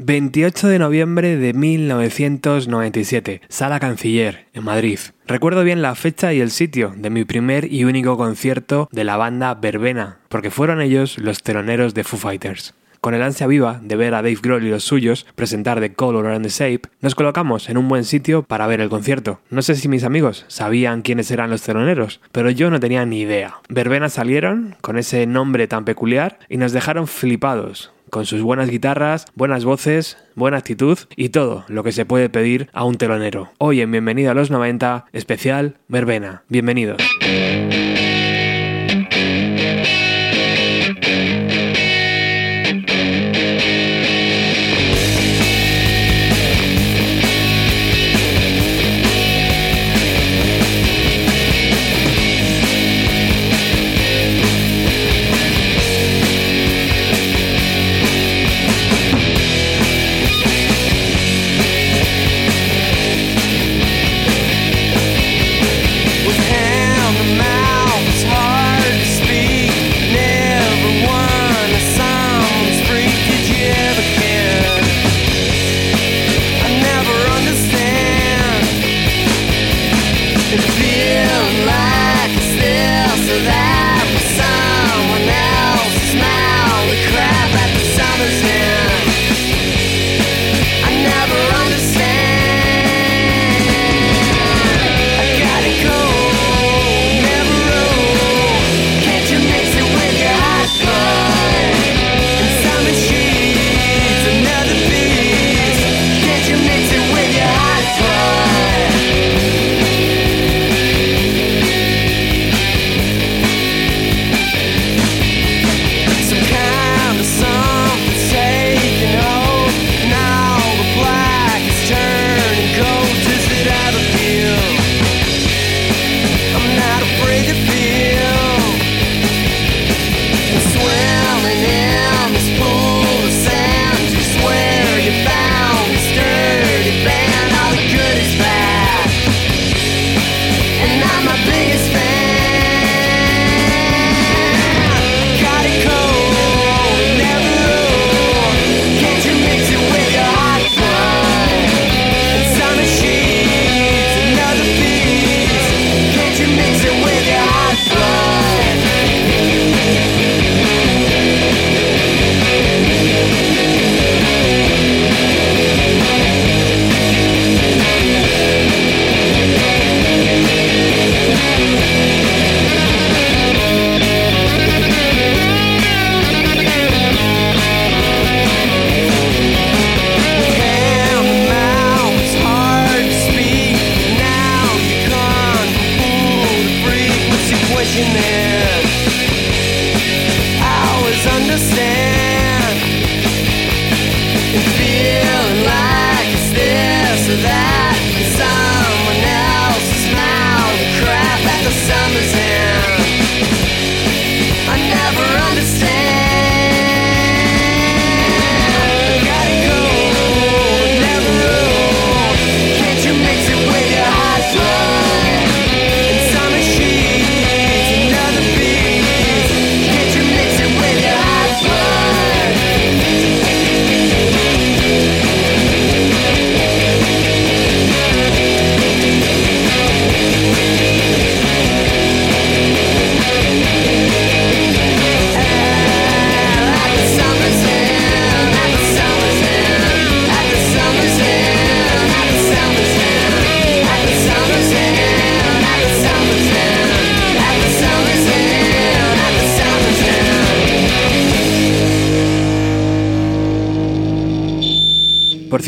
28 de noviembre de 1997, Sala Canciller, en Madrid. Recuerdo bien la fecha y el sitio de mi primer y único concierto de la banda Verbena, porque fueron ellos los teloneros de Foo Fighters. Con el ansia viva de ver a Dave Grohl y los suyos presentar The Color and the Shape, nos colocamos en un buen sitio para ver el concierto. No sé si mis amigos sabían quiénes eran los teloneros, pero yo no tenía ni idea. Verbena salieron con ese nombre tan peculiar y nos dejaron flipados con sus buenas guitarras, buenas voces, buena actitud y todo lo que se puede pedir a un telonero. Hoy en Bienvenido a los 90, especial Verbena. Bienvenidos.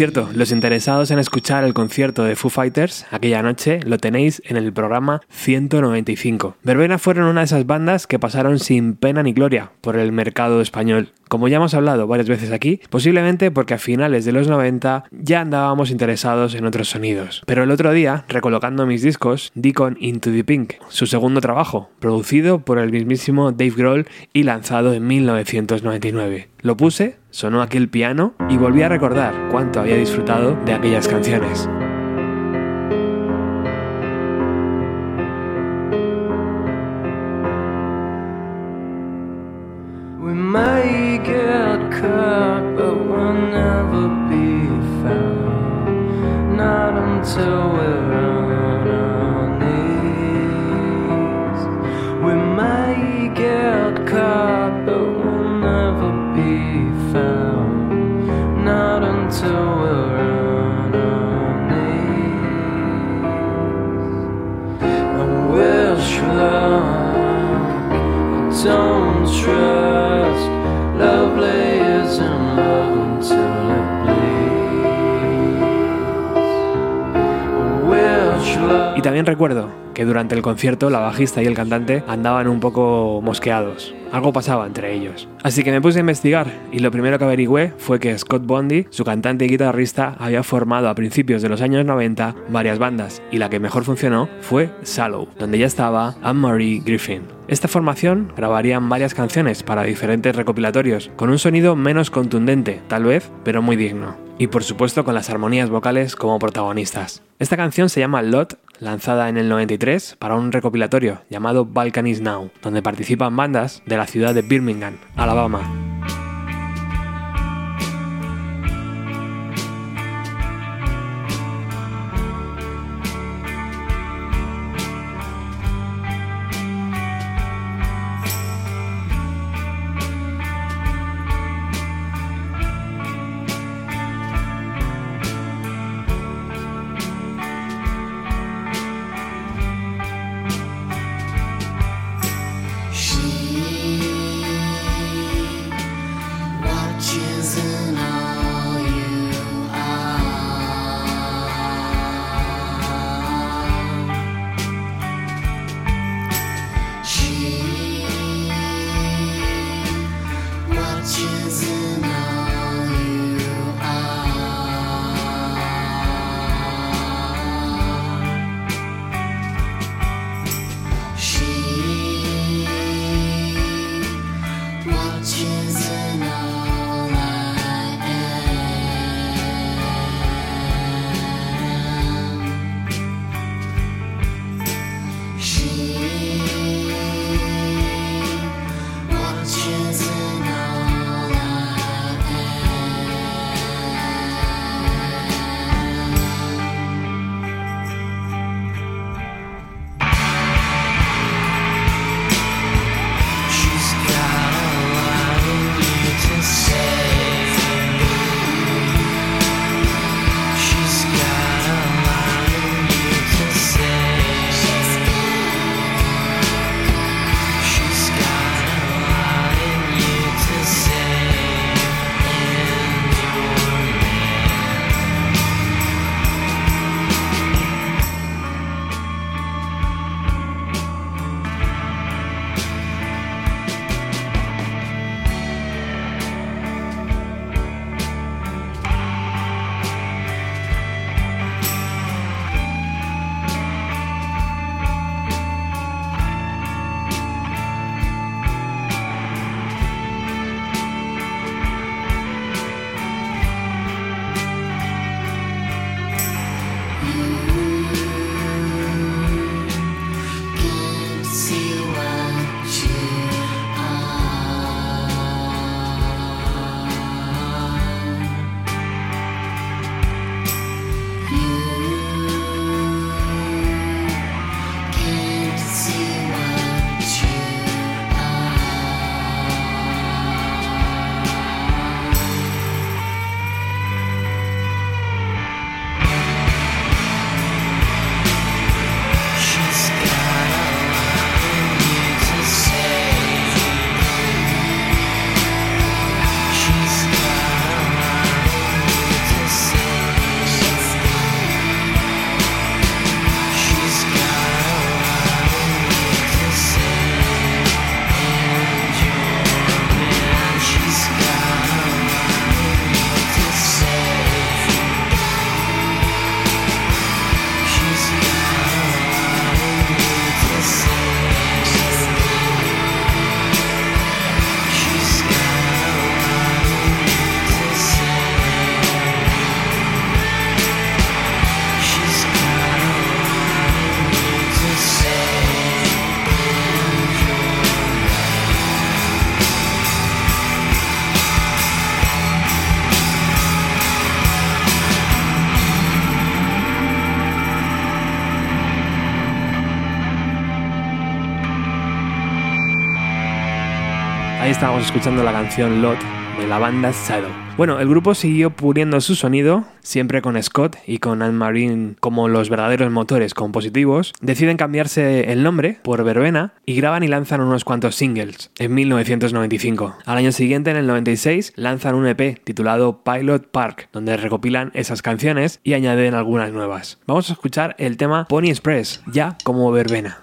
Cierto, los interesados en escuchar el concierto de Foo Fighters aquella noche lo tenéis en el programa 195. Verbena fueron una de esas bandas que pasaron sin pena ni gloria por el mercado español. Como ya hemos hablado varias veces aquí, posiblemente porque a finales de los 90 ya andábamos interesados en otros sonidos. Pero el otro día, recolocando mis discos, di con Into the Pink, su segundo trabajo, producido por el mismísimo Dave Grohl y lanzado en 1999. Lo puse, sonó aquel piano y volví a recordar cuánto había disfrutado de aquellas canciones. Recuerdo que durante el concierto la bajista y el cantante andaban un poco mosqueados. Algo pasaba entre ellos. Así que me puse a investigar y lo primero que averigüé fue que Scott Bondi, su cantante y guitarrista, había formado a principios de los años 90 varias bandas y la que mejor funcionó fue Sallow, donde ya estaba Anne-Marie Griffin. Esta formación grabarían varias canciones para diferentes recopilatorios, con un sonido menos contundente, tal vez, pero muy digno. Y por supuesto con las armonías vocales como protagonistas. Esta canción se llama Lot, lanzada en el 93 para un recopilatorio llamado Balkan is Now, donde participan bandas de la ciudad de Birmingham, Alabama. Escuchando la canción Lot de la banda Shadow. Bueno, el grupo siguió puliendo su sonido, siempre con Scott y con Anne Marine como los verdaderos motores compositivos. Deciden cambiarse el nombre por Verbena y graban y lanzan unos cuantos singles en 1995. Al año siguiente, en el 96, lanzan un EP titulado Pilot Park, donde recopilan esas canciones y añaden algunas nuevas. Vamos a escuchar el tema Pony Express, ya como Verbena.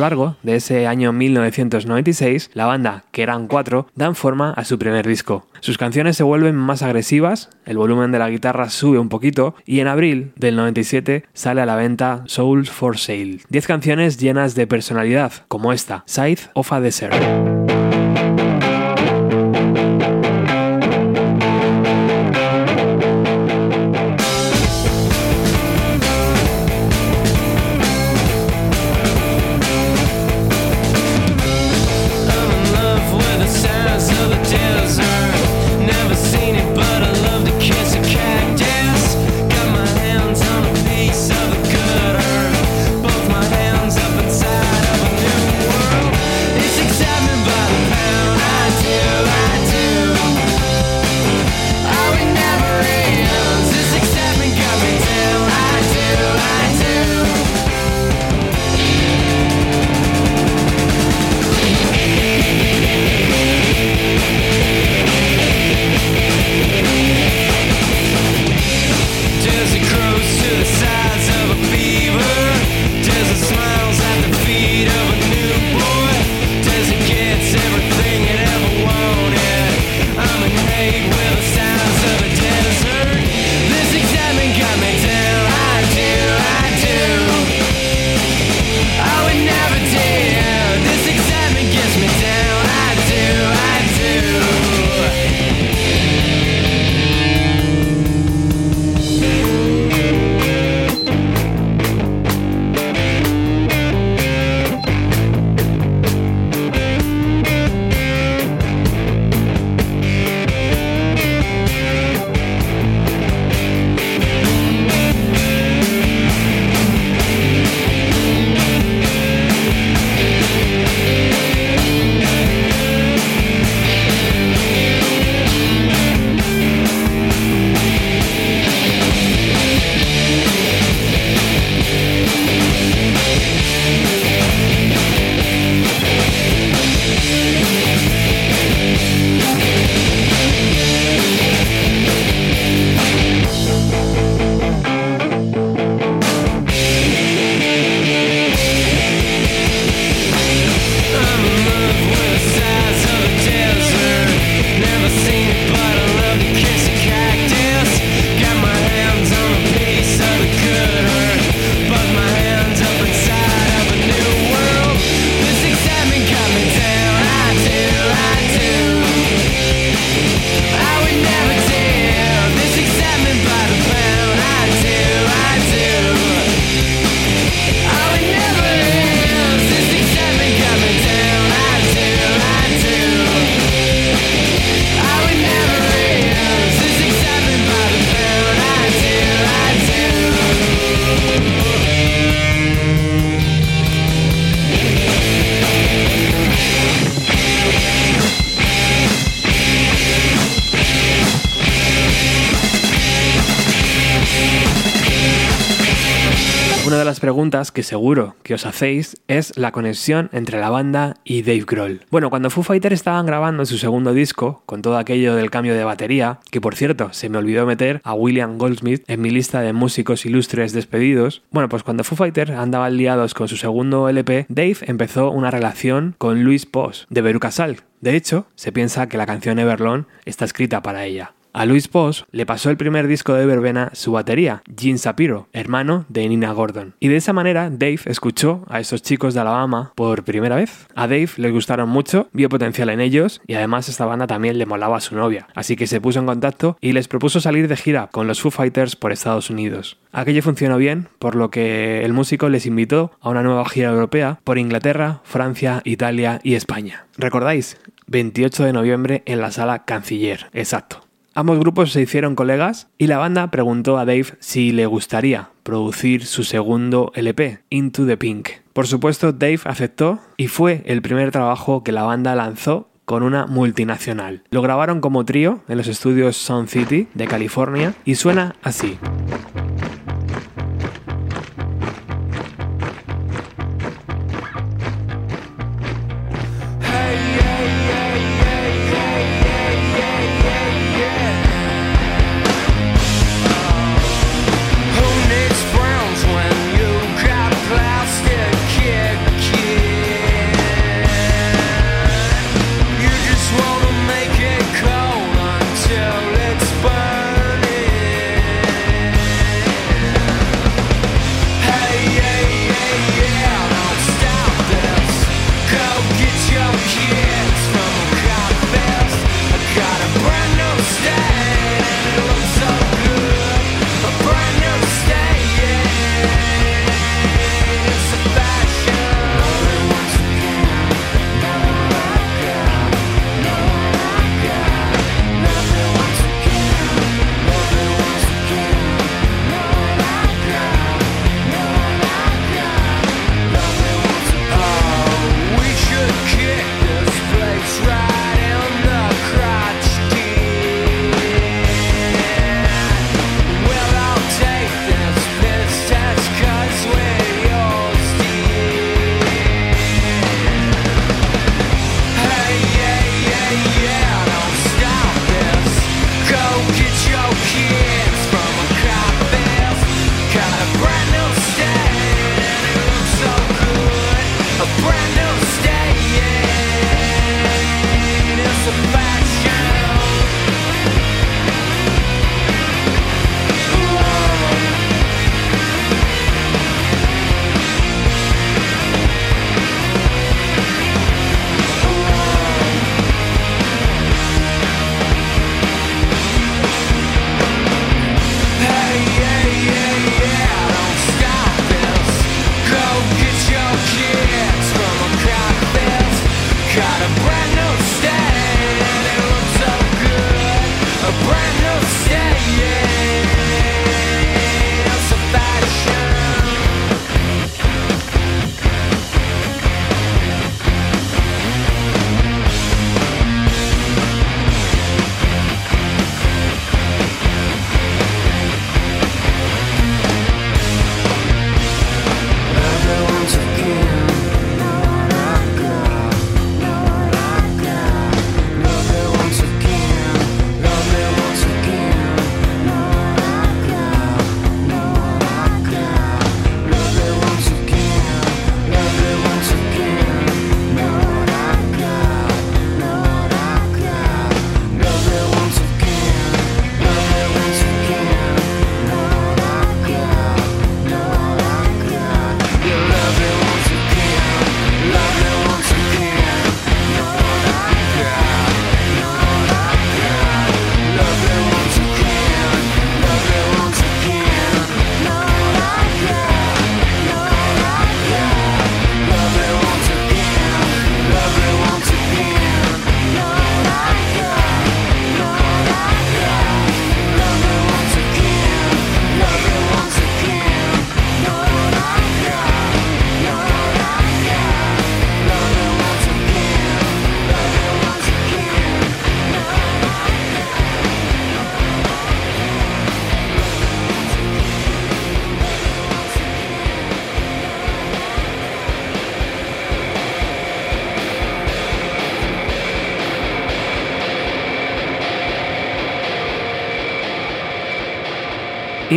Largo de ese año 1996, la banda, que eran cuatro, dan forma a su primer disco. Sus canciones se vuelven más agresivas, el volumen de la guitarra sube un poquito y en abril del 97 sale a la venta Souls for Sale. 10 canciones llenas de personalidad, como esta, Side of a Desert. Las preguntas que seguro que os hacéis es la conexión entre la banda y Dave Grohl. Bueno, cuando Foo Fighters estaban grabando su segundo disco, con todo aquello del cambio de batería, que por cierto se me olvidó meter a William Goldsmith en mi lista de músicos ilustres despedidos, bueno, pues cuando Foo Fighters andaban liados con su segundo LP, Dave empezó una relación con Luis Poss, de Veruca Salt. De hecho, se piensa que la canción Everlong está escrita para ella. A Luis Poss le pasó el primer disco de Verbena su batería, Gene Sapiro, hermano de Nina Gordon. Y de esa manera Dave escuchó a esos chicos de Alabama por primera vez. A Dave les gustaron mucho, vio potencial en ellos y además esta banda también le molaba a su novia. Así que se puso en contacto y les propuso salir de gira con los Foo Fighters por Estados Unidos. Aquello funcionó bien, por lo que el músico les invitó a una nueva gira europea por Inglaterra, Francia, Italia y España. ¿Recordáis? 28 de noviembre en la sala Canciller, exacto. Ambos grupos se hicieron colegas y la banda preguntó a Dave si le gustaría producir su segundo LP, Into the Pink. Por supuesto, Dave aceptó y fue el primer trabajo que la banda lanzó con una multinacional. Lo grabaron como trío en los estudios Sound City de California y suena así.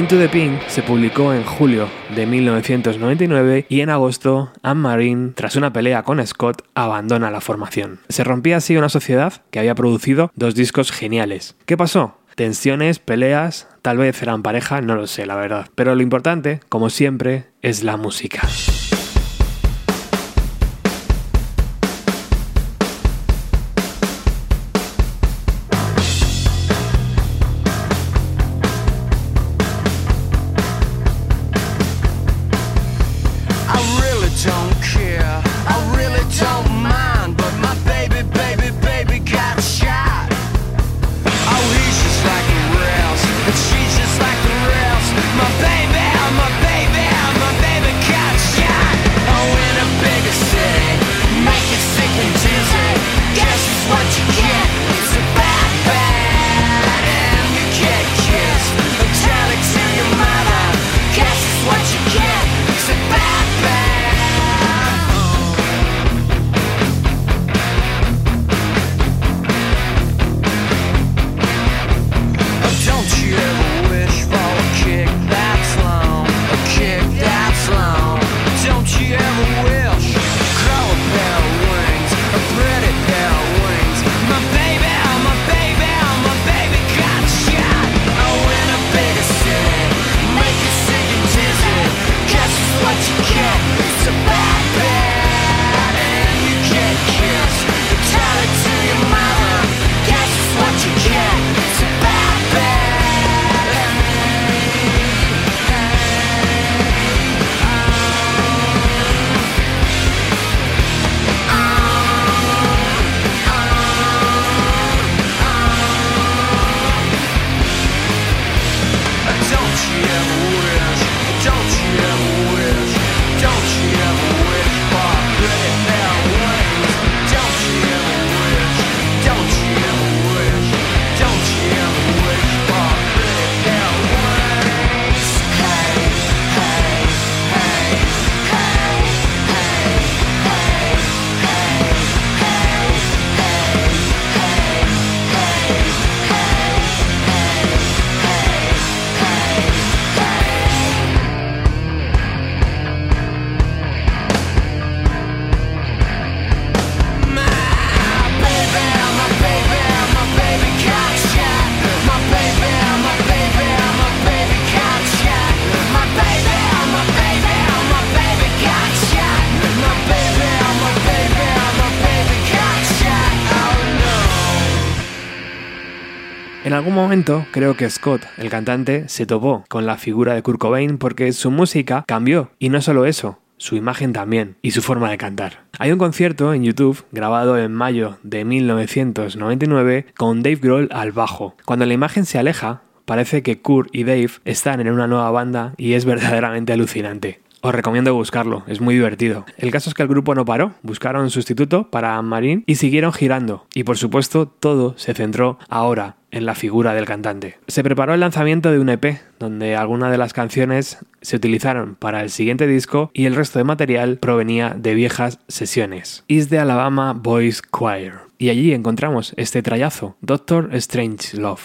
Into the Pink se publicó en julio de 1999 y en agosto Anne Marin, tras una pelea con Scott, abandona la formación. Se rompía así una sociedad que había producido dos discos geniales. ¿Qué pasó? Tensiones, peleas, tal vez eran pareja, no lo sé, la verdad. Pero lo importante, como siempre, es la música. Algún momento creo que Scott, el cantante, se topó con la figura de Kurt Cobain porque su música cambió y no solo eso, su imagen también y su forma de cantar. Hay un concierto en YouTube grabado en mayo de 1999 con Dave Grohl al bajo. Cuando la imagen se aleja, parece que Kurt y Dave están en una nueva banda y es verdaderamente alucinante. Os recomiendo buscarlo, es muy divertido. El caso es que el grupo no paró, buscaron sustituto para Marín y siguieron girando. Y por supuesto, todo se centró ahora en la figura del cantante. Se preparó el lanzamiento de un EP, donde algunas de las canciones se utilizaron para el siguiente disco y el resto de material provenía de viejas sesiones. Is the Alabama Boys Choir. Y allí encontramos este trayazo, Doctor Strange Love.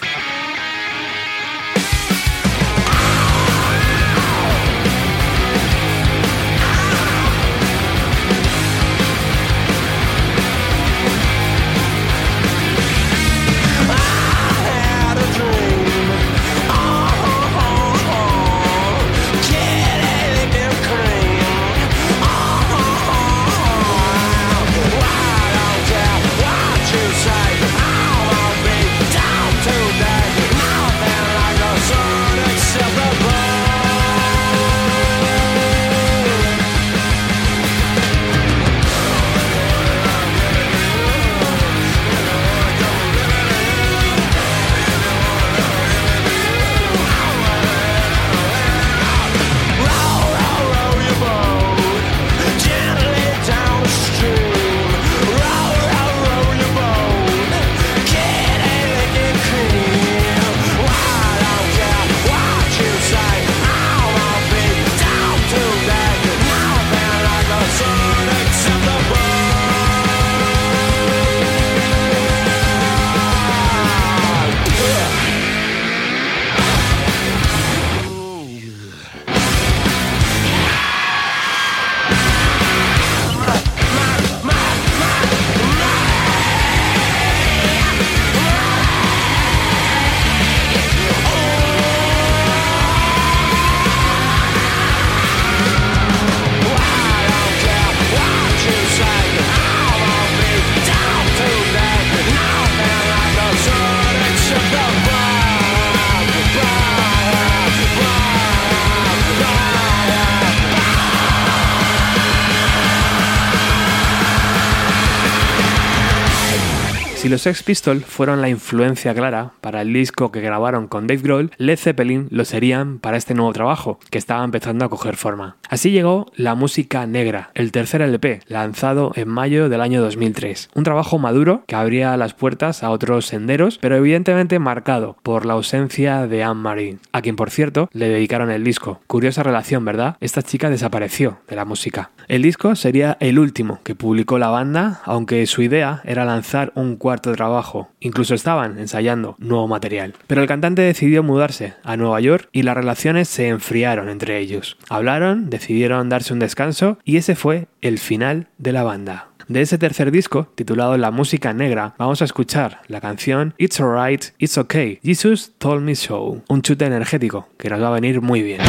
Los Sex Pistols fueron la influencia clara para el disco que grabaron con Dave Grohl, Led Zeppelin lo serían para este nuevo trabajo, que estaba empezando a coger forma. Así llegó La Música Negra, el tercer LP, lanzado en mayo del año 2003. Un trabajo maduro que abría las puertas a otros senderos, pero evidentemente marcado por la ausencia de Anne-Marie, a quien por cierto le dedicaron el disco. Curiosa relación, ¿verdad? Esta chica desapareció de la música. El disco sería el último que publicó la banda, aunque su idea era lanzar un cuarto trabajo. Incluso estaban ensayando nuevo material. Pero el cantante decidió mudarse a Nueva York y las relaciones se enfriaron entre ellos. Hablaron, decidieron darse un descanso y ese fue el final de la banda. De ese tercer disco, titulado La música negra, vamos a escuchar la canción It's Alright, It's Okay, Jesus Told Me So, un chute energético que nos va a venir muy bien.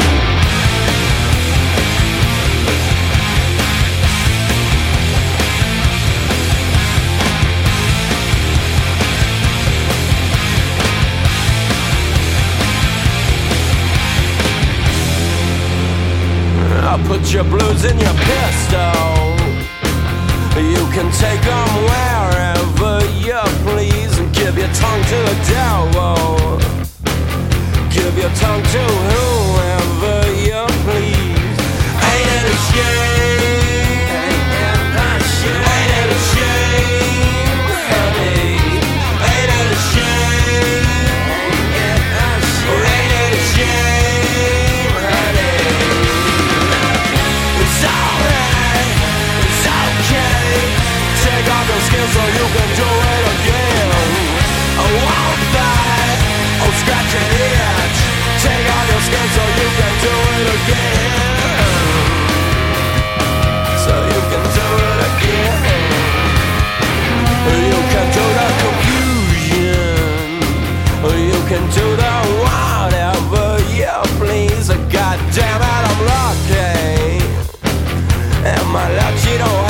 Put your blues in your pistol. You can take them wherever you please and give your tongue to the devil. Give your tongue to whoever you please. Ain't it a shame? So you can do it again. I won't fight, oh scratch an itch. Take off your skin so you can do it again. So you can do it again. You can do the confusion. You can do the whatever you please. God damn it, I'm lucky. And my luck, she don't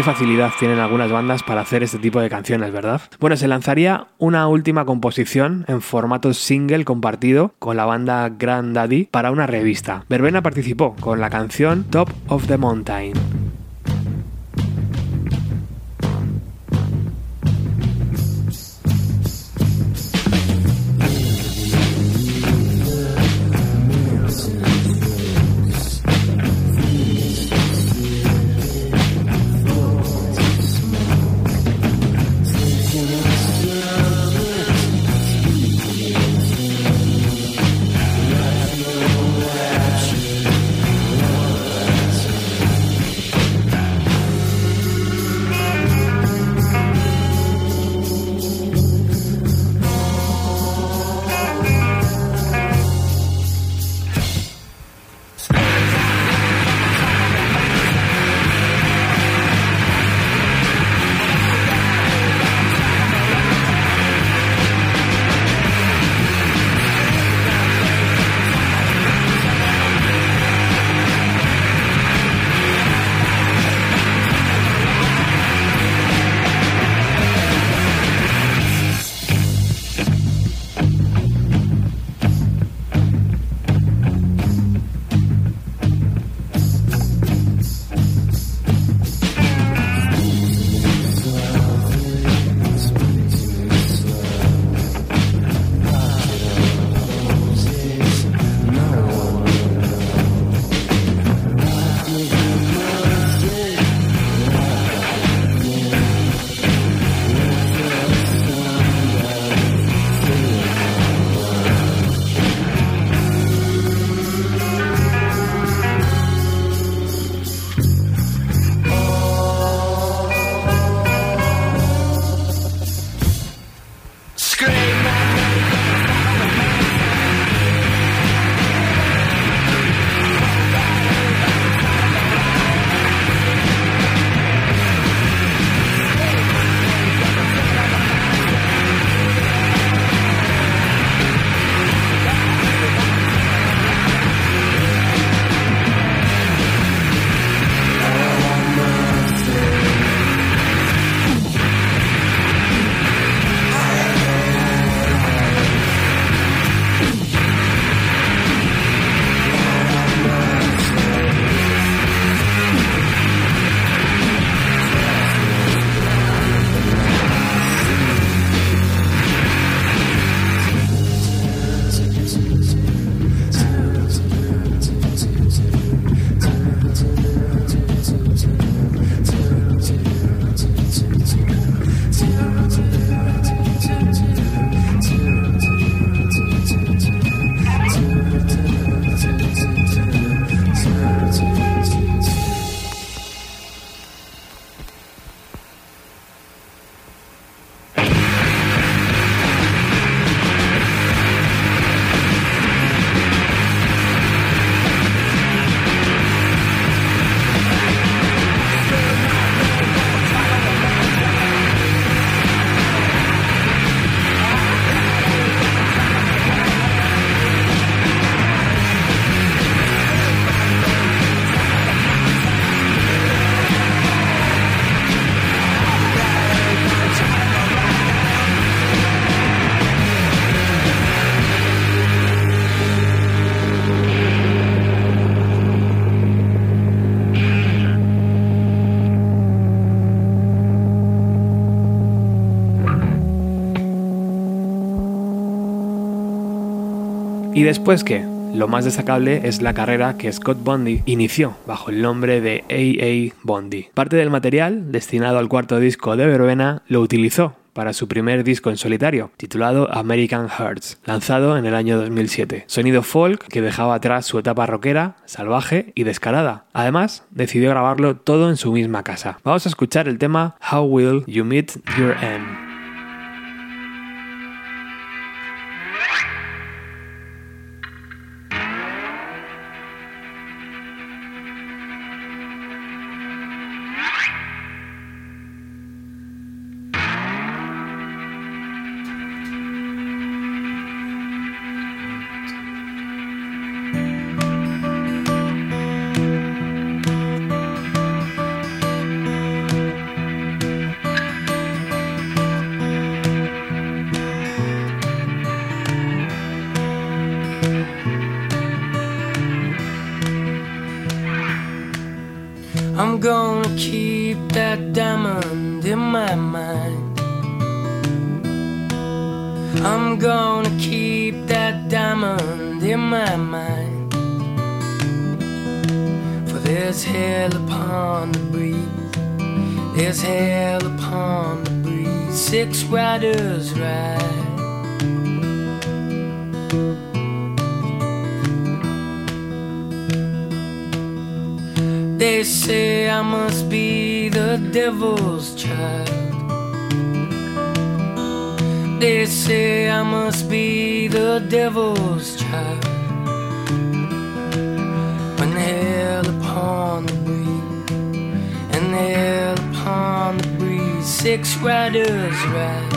Qué facilidad tienen algunas bandas para hacer este tipo de canciones, ¿verdad? Bueno, se lanzaría una última composición en formato single compartido con la banda Grand Daddy para una revista. Verbena participó con la canción Top of the Mountain. ¿Y después qué? Lo más destacable es la carrera que Scott Bondi inició bajo el nombre de A.A. Bondi. Parte del material destinado al cuarto disco de Verbena lo utilizó para su primer disco en solitario, titulado American Hearts, lanzado en el año 2007. Sonido folk que dejaba atrás su etapa rockera, salvaje y descarada. Además, decidió grabarlo todo en su misma casa. Vamos a escuchar el tema How Will You Meet Your End. Gonna keep that diamond in my mind. For there's hell upon the breeze, there's hell upon the breeze. Six riders ride. They say I must be the devil's say I must be the devil's child. When hell upon the breeze, and hell upon the breeze, six riders ride.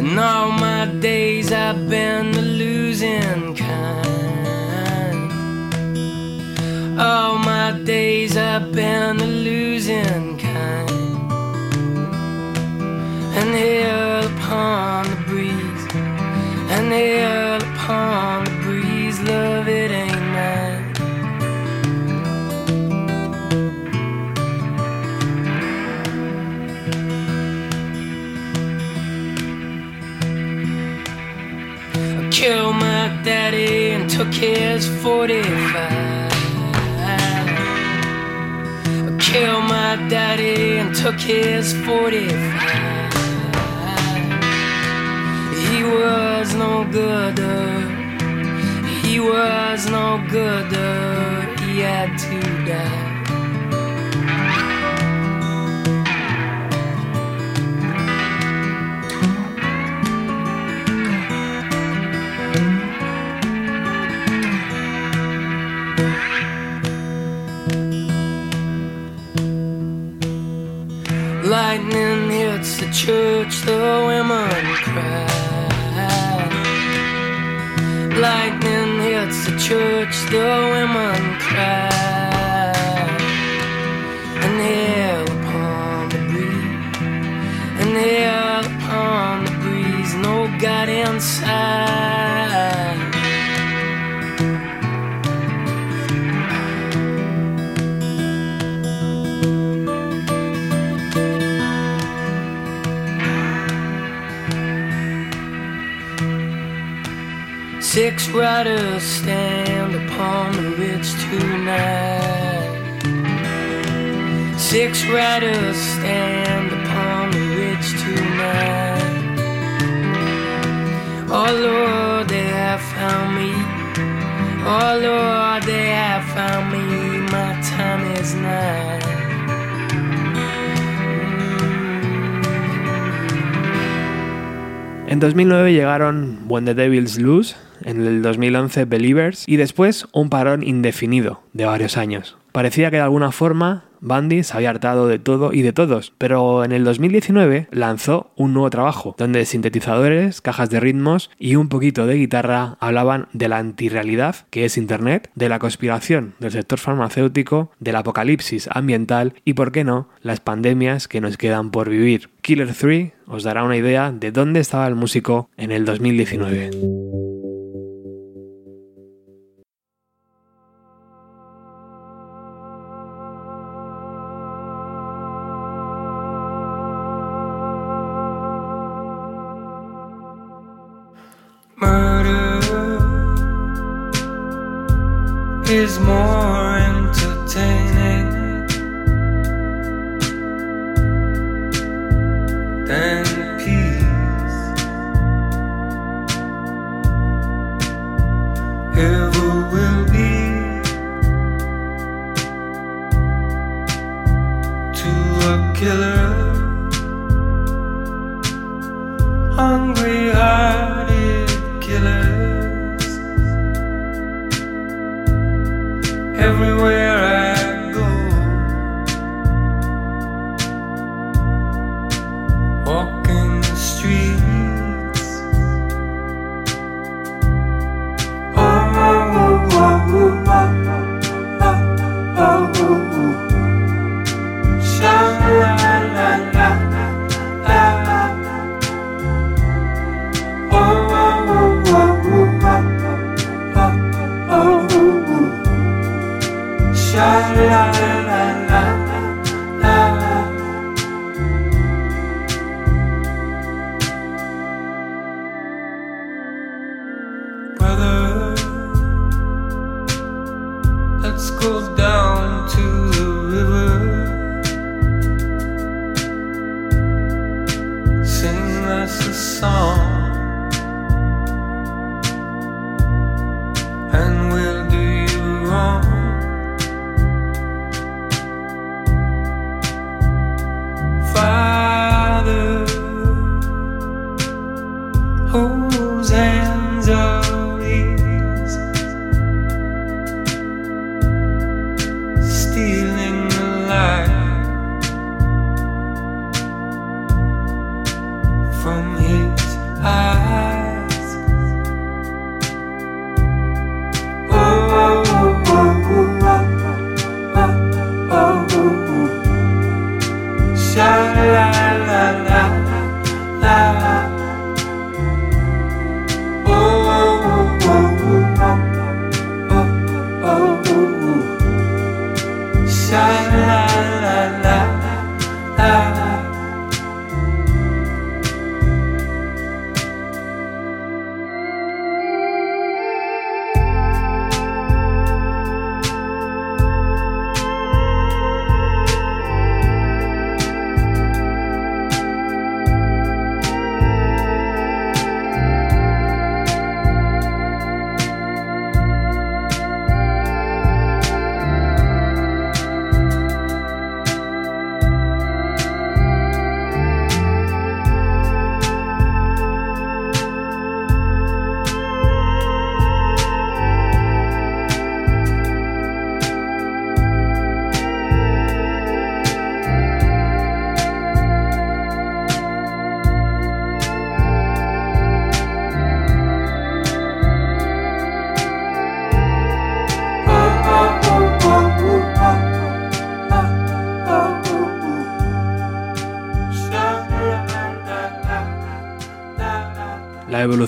And all my days I've been I've been the losing kind. And hell upon the breeze, and hell upon the breeze, love it ain't mine. I killed my daddy and took his 45. Killed my daddy and took his 45. He was no good, he was no good, he had to die. Church, the women cry. Lightning hits the church, the women Six riders stand upon the ridge tonight. Six riders stand upon the ridge tonight. Oh Lord, they have found me. Oh Lord, they have found me. My time is nigh. En 2009 llegaron When the Devils Lose, en el 2011 Believers y después un parón indefinido de varios años. Parecía que de alguna forma Bandy se había hartado de todo y de todos, pero en el 2019 lanzó un nuevo trabajo, donde sintetizadores, cajas de ritmos y un poquito de guitarra hablaban de la antirrealidad que es Internet, de la conspiración del sector farmacéutico, del apocalipsis ambiental y, por qué no, las pandemias que nos quedan por vivir. Killer 3 os dará una idea de dónde estaba el músico en el 2019. Murder is more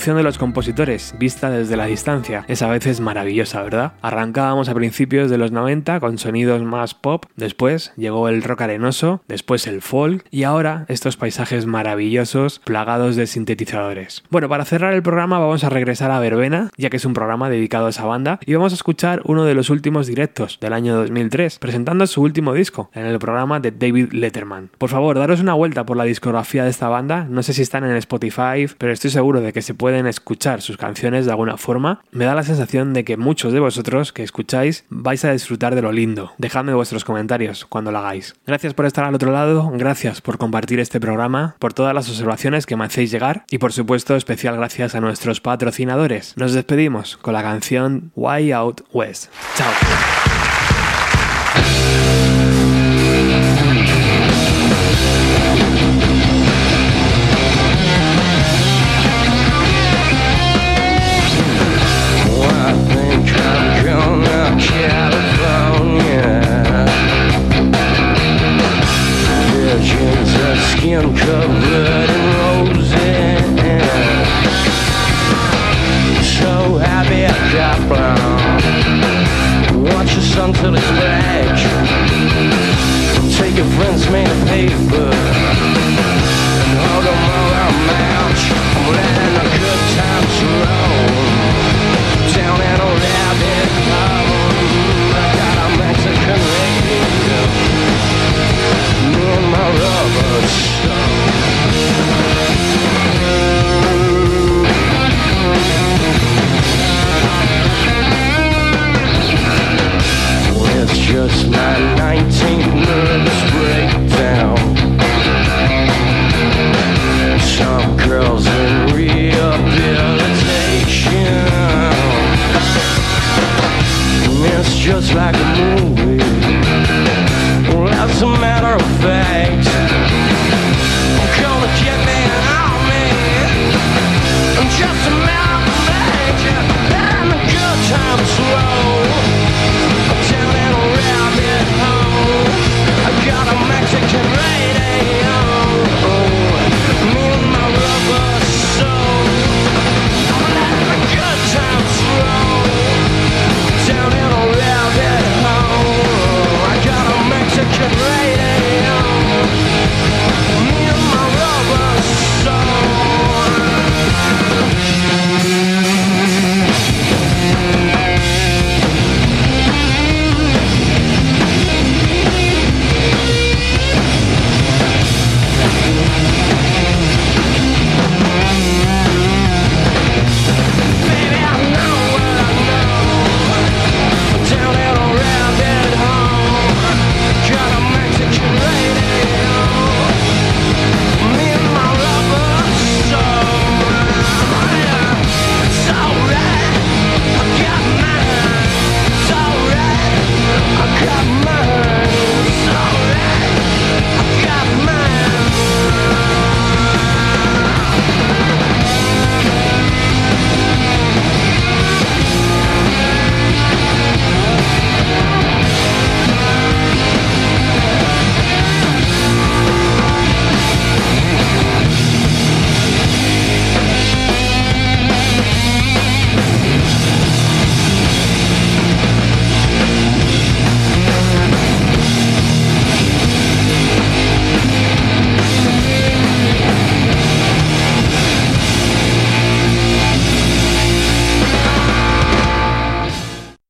de los compositores, vista desde la distancia, es a veces maravillosa, ¿verdad? Arrancábamos a principios de los 90 con sonidos más pop, después llegó el rock arenoso, después el folk y ahora estos paisajes maravillosos plagados de sintetizadores. Bueno, para cerrar el programa vamos a regresar a Verbena, ya que es un programa dedicado a esa banda, y vamos a escuchar uno de los últimos directos del año 2003, presentando su último disco en el programa de David Letterman. Por favor, daros una vuelta por la discografía de esta banda, no sé si están en Spotify, pero estoy seguro de que se pueden escuchar sus canciones de alguna forma. Me da la sensación de que muchos de vosotros que escucháis vais a disfrutar de lo lindo. Dejadme vuestros comentarios cuando lo hagáis. Gracias por estar al otro lado, gracias por compartir este programa, por todas las observaciones que me hacéis llegar y por supuesto especial gracias a nuestros patrocinadores. Nos despedimos con la canción Why Out West. Chao.